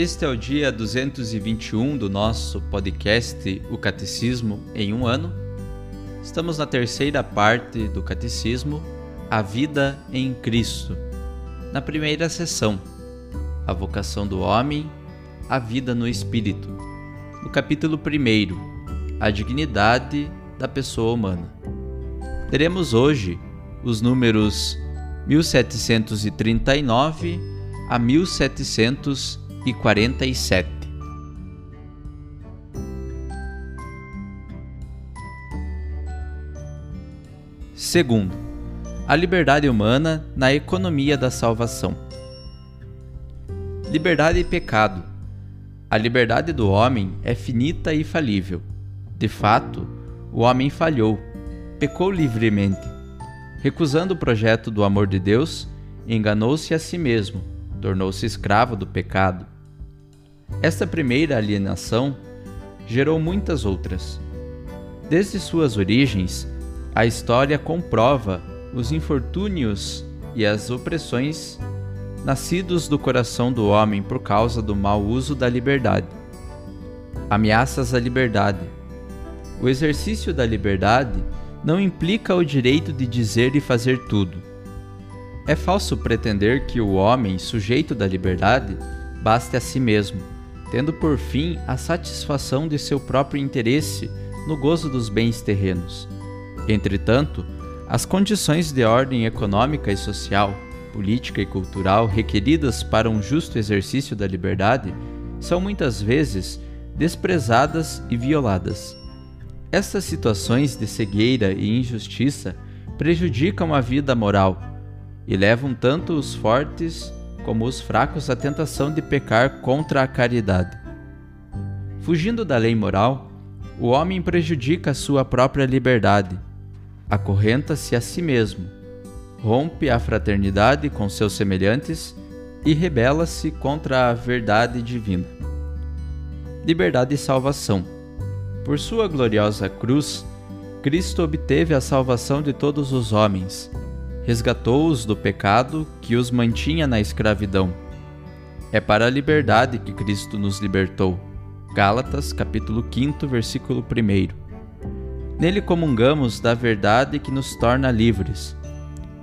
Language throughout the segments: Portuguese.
Este é o dia 221 do nosso podcast O Catecismo em um ano Estamos na terceira parte do Catecismo, A Vida em Cristo. Na primeira sessão, A Vocação do Homem, A Vida no Espírito. No capítulo 1, A Dignidade da Pessoa Humana. Teremos hoje os números 1739 a 1747. Segundo, a liberdade humana na economia da salvação. Liberdade e pecado. A liberdade do homem é finita e falível. De fato, o homem falhou, pecou livremente. Recusando o projeto do amor de Deus, enganou-se a si mesmo, tornou-se escravo do pecado. Esta primeira alienação gerou muitas outras. Desde suas origens, a história comprova os infortúnios e as opressões nascidos do coração do homem por causa do mau uso da liberdade. Ameaças à liberdade. O exercício da liberdade não implica o direito de dizer e fazer tudo. É falso pretender que o homem, sujeito da liberdade, baste a si mesmo, tendo por fim a satisfação de seu próprio interesse no gozo dos bens terrenos Entretanto, as condições de ordem econômica e social, política e cultural requeridas para um justo exercício da liberdade são muitas vezes desprezadas e violadas. Estas situações de cegueira e injustiça prejudicam a vida moral e levam tanto os fortes como os fracos à tentação de pecar contra a caridade. Fugindo da lei moral, o homem prejudica a sua própria liberdade acorrenta-se a si mesmo, rompe a fraternidade com seus semelhantes e rebela-se contra a verdade divina. Liberdade e salvação. Por sua gloriosa cruz, Cristo obteve a salvação de todos os homens, resgatou-os do pecado que os mantinha na escravidão. É para a liberdade que Cristo nos libertou. Gálatas, capítulo 5, versículo 1. Nele comungamos da verdade que nos torna livres.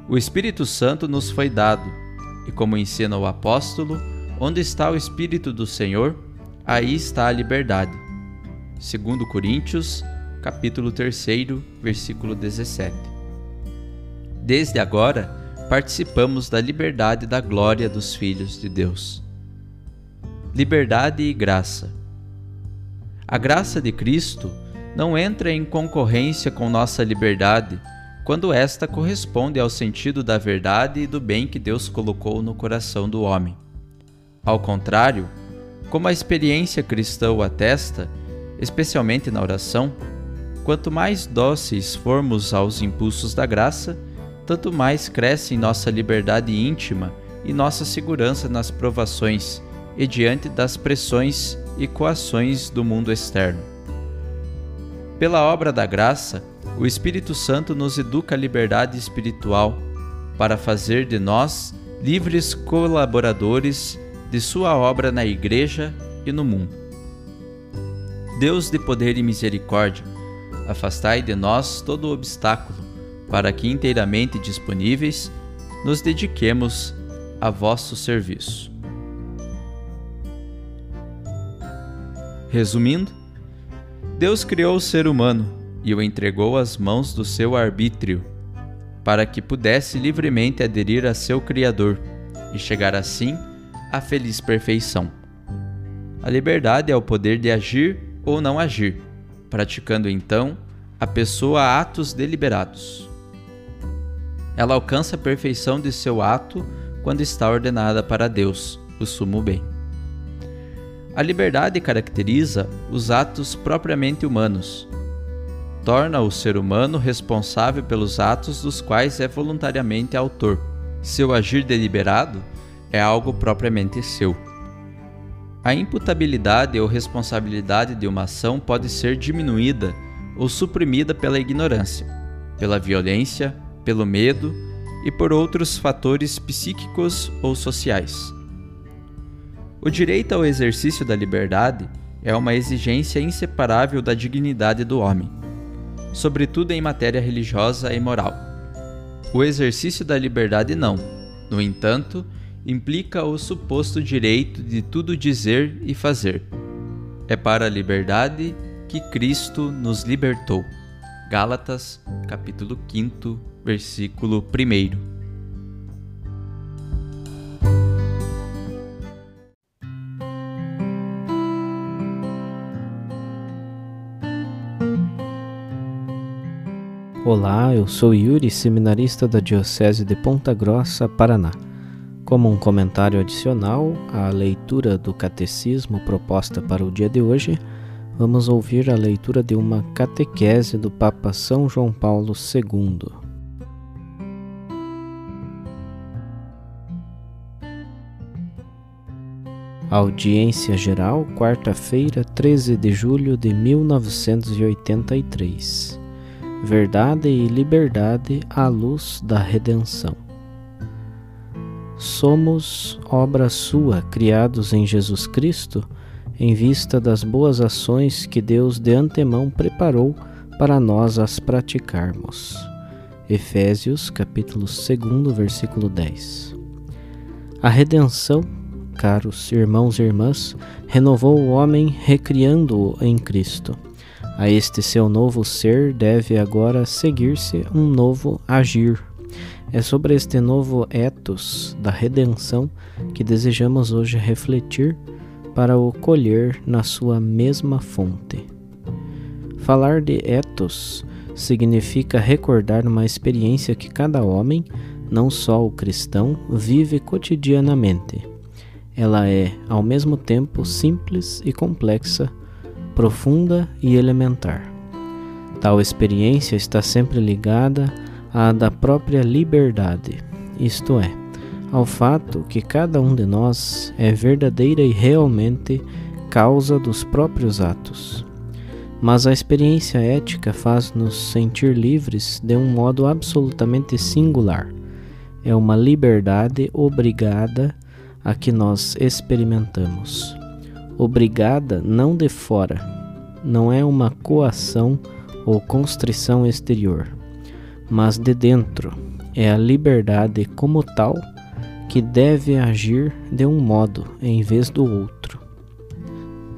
O Espírito Santo nos foi dado, e como ensina o apóstolo, onde está o Espírito do Senhor, aí está a liberdade. Segundo Coríntios, capítulo 3, versículo 17. Desde agora, participamos da liberdade da glória dos filhos de Deus. Liberdade e graça. A graça de Cristo não entra em concorrência com nossa liberdade quando esta corresponde ao sentido da verdade e do bem que Deus colocou no coração do homem. Ao contrário, como a experiência cristã o atesta, especialmente na oração, quanto mais dóceis formos aos impulsos da graça, tanto mais cresce em nossa liberdade íntima e nossa segurança nas provações e diante das pressões e coações do mundo externo. Pela obra da graça, o Espírito Santo nos educa a liberdade espiritual para fazer de nós livres colaboradores de Sua obra na Igreja e no mundo. Deus de poder e misericórdia, afastai de nós todo obstáculo, para que inteiramente disponíveis nos dediquemos a vosso serviço. Resumindo, Deus criou o ser humano e o entregou às mãos do seu arbítrio, para que pudesse livremente aderir a seu Criador e chegar assim à feliz perfeição. A liberdade é o poder de agir ou não agir, praticando então a pessoa atos deliberados. Ela alcança a perfeição de seu ato quando está ordenada para Deus, o sumo bem. A liberdade caracteriza os atos propriamente humanos, torna o ser humano responsável pelos atos dos quais é voluntariamente autor. Seu agir deliberado é algo propriamente seu. A imputabilidade ou responsabilidade de uma ação pode ser diminuída ou suprimida pela ignorância, pela violência, pelo medo e por outros fatores psíquicos ou sociais. O direito ao exercício da liberdade é uma exigência inseparável da dignidade do homem sobretudo em matéria religiosa e moral. O exercício da liberdade não, no entanto, implica o suposto direito de tudo dizer e fazer. É para a liberdade que Cristo nos libertou. Gálatas, capítulo 5, versículo 1. Olá, eu sou Yuri, seminarista da Diocese de Ponta Grossa, Paraná. Como um comentário adicional à leitura do catecismo proposta para o dia de hoje, vamos ouvir a leitura de uma catequese do Papa São João Paulo II. Audiência Geral, quarta-feira, 13 de julho de 1983 verdade e liberdade à luz da redenção. Somos obra sua, criados em Jesus Cristo, em vista das boas ações que Deus de antemão preparou para nós as praticarmos. Efésios capítulo 2, versículo 10. A redenção, caros irmãos e irmãs, renovou o homem recriando-o em Cristo a este seu novo ser deve agora seguir-se um novo agir. É sobre este novo ethos da redenção que desejamos hoje refletir para o colher na sua mesma fonte. Falar de ethos significa recordar uma experiência que cada homem, não só o cristão, vive cotidianamente. Ela é, ao mesmo tempo, simples e complexa profunda e elementar. Tal experiência está sempre ligada à da própria liberdade, isto é, ao fato que cada um de nós é verdadeira e realmente causa dos próprios atos. Mas a experiência ética faz-nos sentir livres de um modo absolutamente singular. É uma liberdade obrigada a que nós experimentamos obrigada não de fora, não é uma coação ou constrição exterior, mas de dentro. É a liberdade como tal que deve agir de um modo em vez do outro.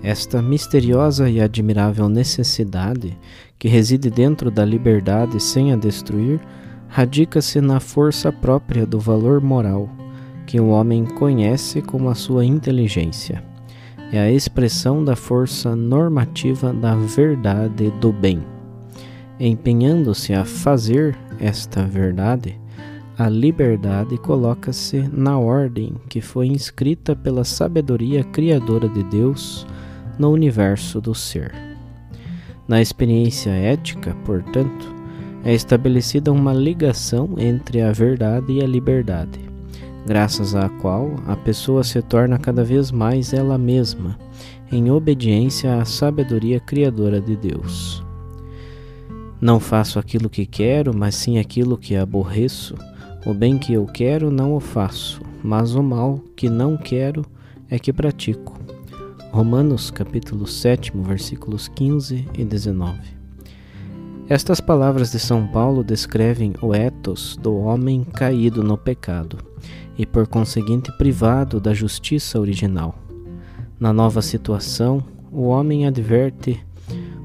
Esta misteriosa e admirável necessidade que reside dentro da liberdade sem a destruir radica-se na força própria do valor moral que o homem conhece como a sua inteligência é a expressão da força normativa da verdade do bem. Empenhando-se a fazer esta verdade, a liberdade coloca-se na ordem que foi inscrita pela sabedoria criadora de Deus no universo do ser. Na experiência ética, portanto, é estabelecida uma ligação entre a verdade e a liberdade graças à qual a pessoa se torna cada vez mais ela mesma, em obediência à sabedoria criadora de Deus. Não faço aquilo que quero, mas sim aquilo que aborreço. O bem que eu quero não o faço, mas o mal que não quero é que pratico. Romanos capítulo 7, versículos 15 e 19. Estas palavras de São Paulo descrevem o ethos do homem caído no pecado e, por conseguinte, privado da justiça original. Na nova situação, o homem adverte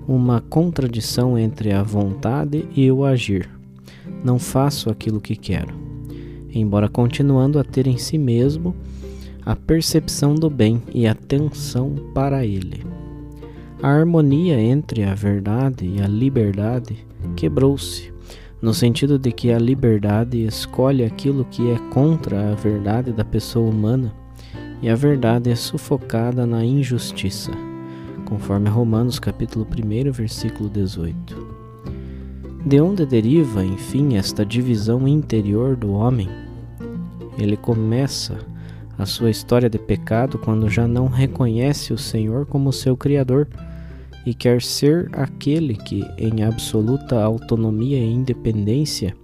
uma contradição entre a vontade e o agir. Não faço aquilo que quero, embora continuando a ter em si mesmo a percepção do bem e atenção para ele. A harmonia entre a verdade e a liberdade quebrou-se, no sentido de que a liberdade escolhe aquilo que é contra a verdade da pessoa humana e a verdade é sufocada na injustiça, conforme Romanos capítulo 1, versículo 18. De onde deriva, enfim, esta divisão interior do homem? Ele começa a sua história de pecado quando já não reconhece o Senhor como seu Criador e quer ser aquele que, em absoluta autonomia e independência,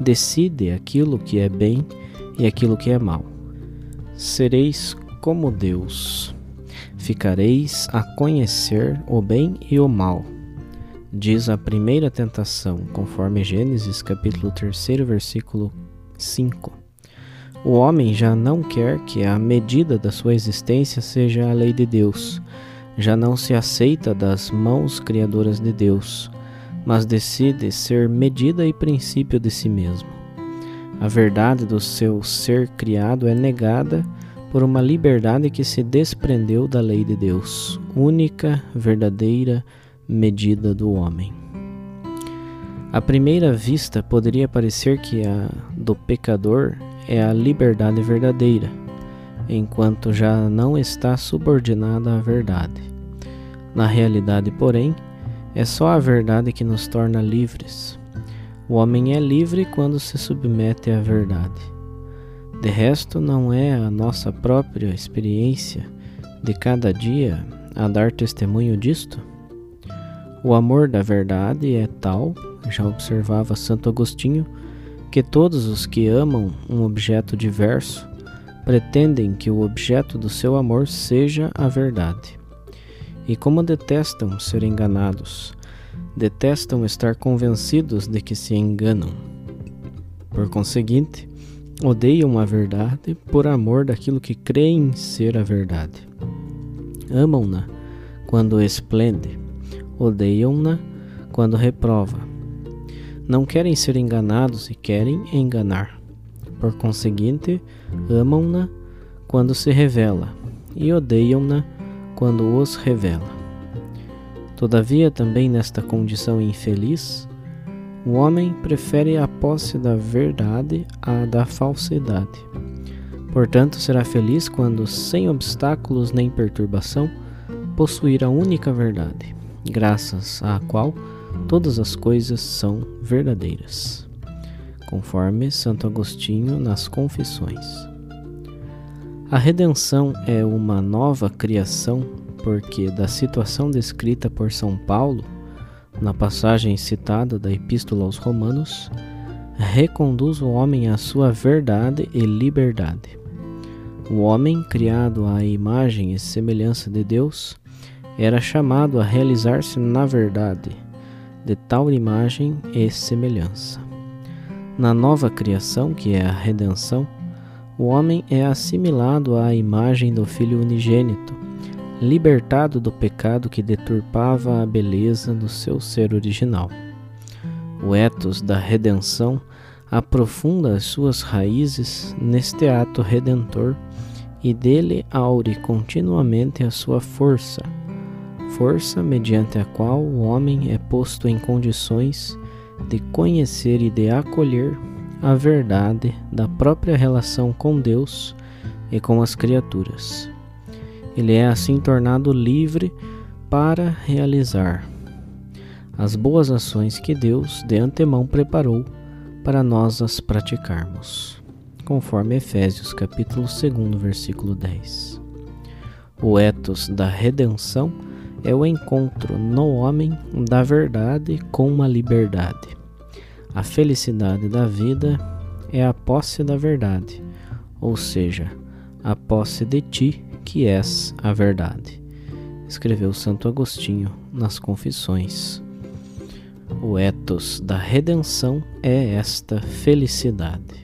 decide aquilo que é bem e aquilo que é mal. Sereis como Deus, ficareis a conhecer o bem e o mal. Diz a primeira tentação, conforme Gênesis capítulo 3, versículo 5. O homem já não quer que a medida da sua existência seja a lei de Deus, já não se aceita das mãos criadoras de Deus, mas decide ser medida e princípio de si mesmo. A verdade do seu ser criado é negada por uma liberdade que se desprendeu da lei de Deus, única, verdadeira medida do homem. À primeira vista, poderia parecer que a do pecador é a liberdade verdadeira enquanto já não está subordinada à verdade. Na realidade, porém, é só a verdade que nos torna livres. O homem é livre quando se submete à verdade. De resto, não é a nossa própria experiência de cada dia a dar testemunho disto? O amor da verdade é tal, já observava Santo Agostinho, que todos os que amam um objeto diverso pretendem que o objeto do seu amor seja a verdade. E como detestam ser enganados, detestam estar convencidos de que se enganam. Por conseguinte, odeiam a verdade por amor daquilo que creem ser a verdade. Amam-na quando esplende, odeiam-na quando reprova. Não querem ser enganados e querem enganar. Por conseguinte, amam-na quando se revela e odeiam-na quando os revela. Todavia, também nesta condição infeliz, o homem prefere a posse da verdade à da falsidade. Portanto, será feliz quando, sem obstáculos nem perturbação, possuir a única verdade, graças à qual todas as coisas são verdadeiras conforme Santo Agostinho nas Confissões. A redenção é uma nova criação porque, da situação descrita por São Paulo, na passagem citada da Epístola aos Romanos, reconduz o homem à sua verdade e liberdade. O homem, criado à imagem e semelhança de Deus, era chamado a realizar-se na verdade, de tal imagem e semelhança. Na nova criação, que é a redenção, o homem é assimilado à imagem do Filho unigênito, libertado do pecado que deturpava a beleza do seu ser original. O ethos da redenção aprofunda as suas raízes neste ato redentor e dele aure continuamente a sua força, força mediante a qual o homem é posto em condições de conhecer e de acolher a verdade da própria relação com Deus e com as criaturas. Ele é assim tornado livre para realizar as boas ações que Deus de antemão preparou para nós as praticarmos, conforme Efésios capítulo 2, versículo 10. O ethos da redenção é o encontro no homem da verdade com a liberdade. A felicidade da vida é a posse da verdade, ou seja, a posse de ti que és a verdade. Escreveu Santo Agostinho nas Confissões. O ethos da redenção é esta felicidade.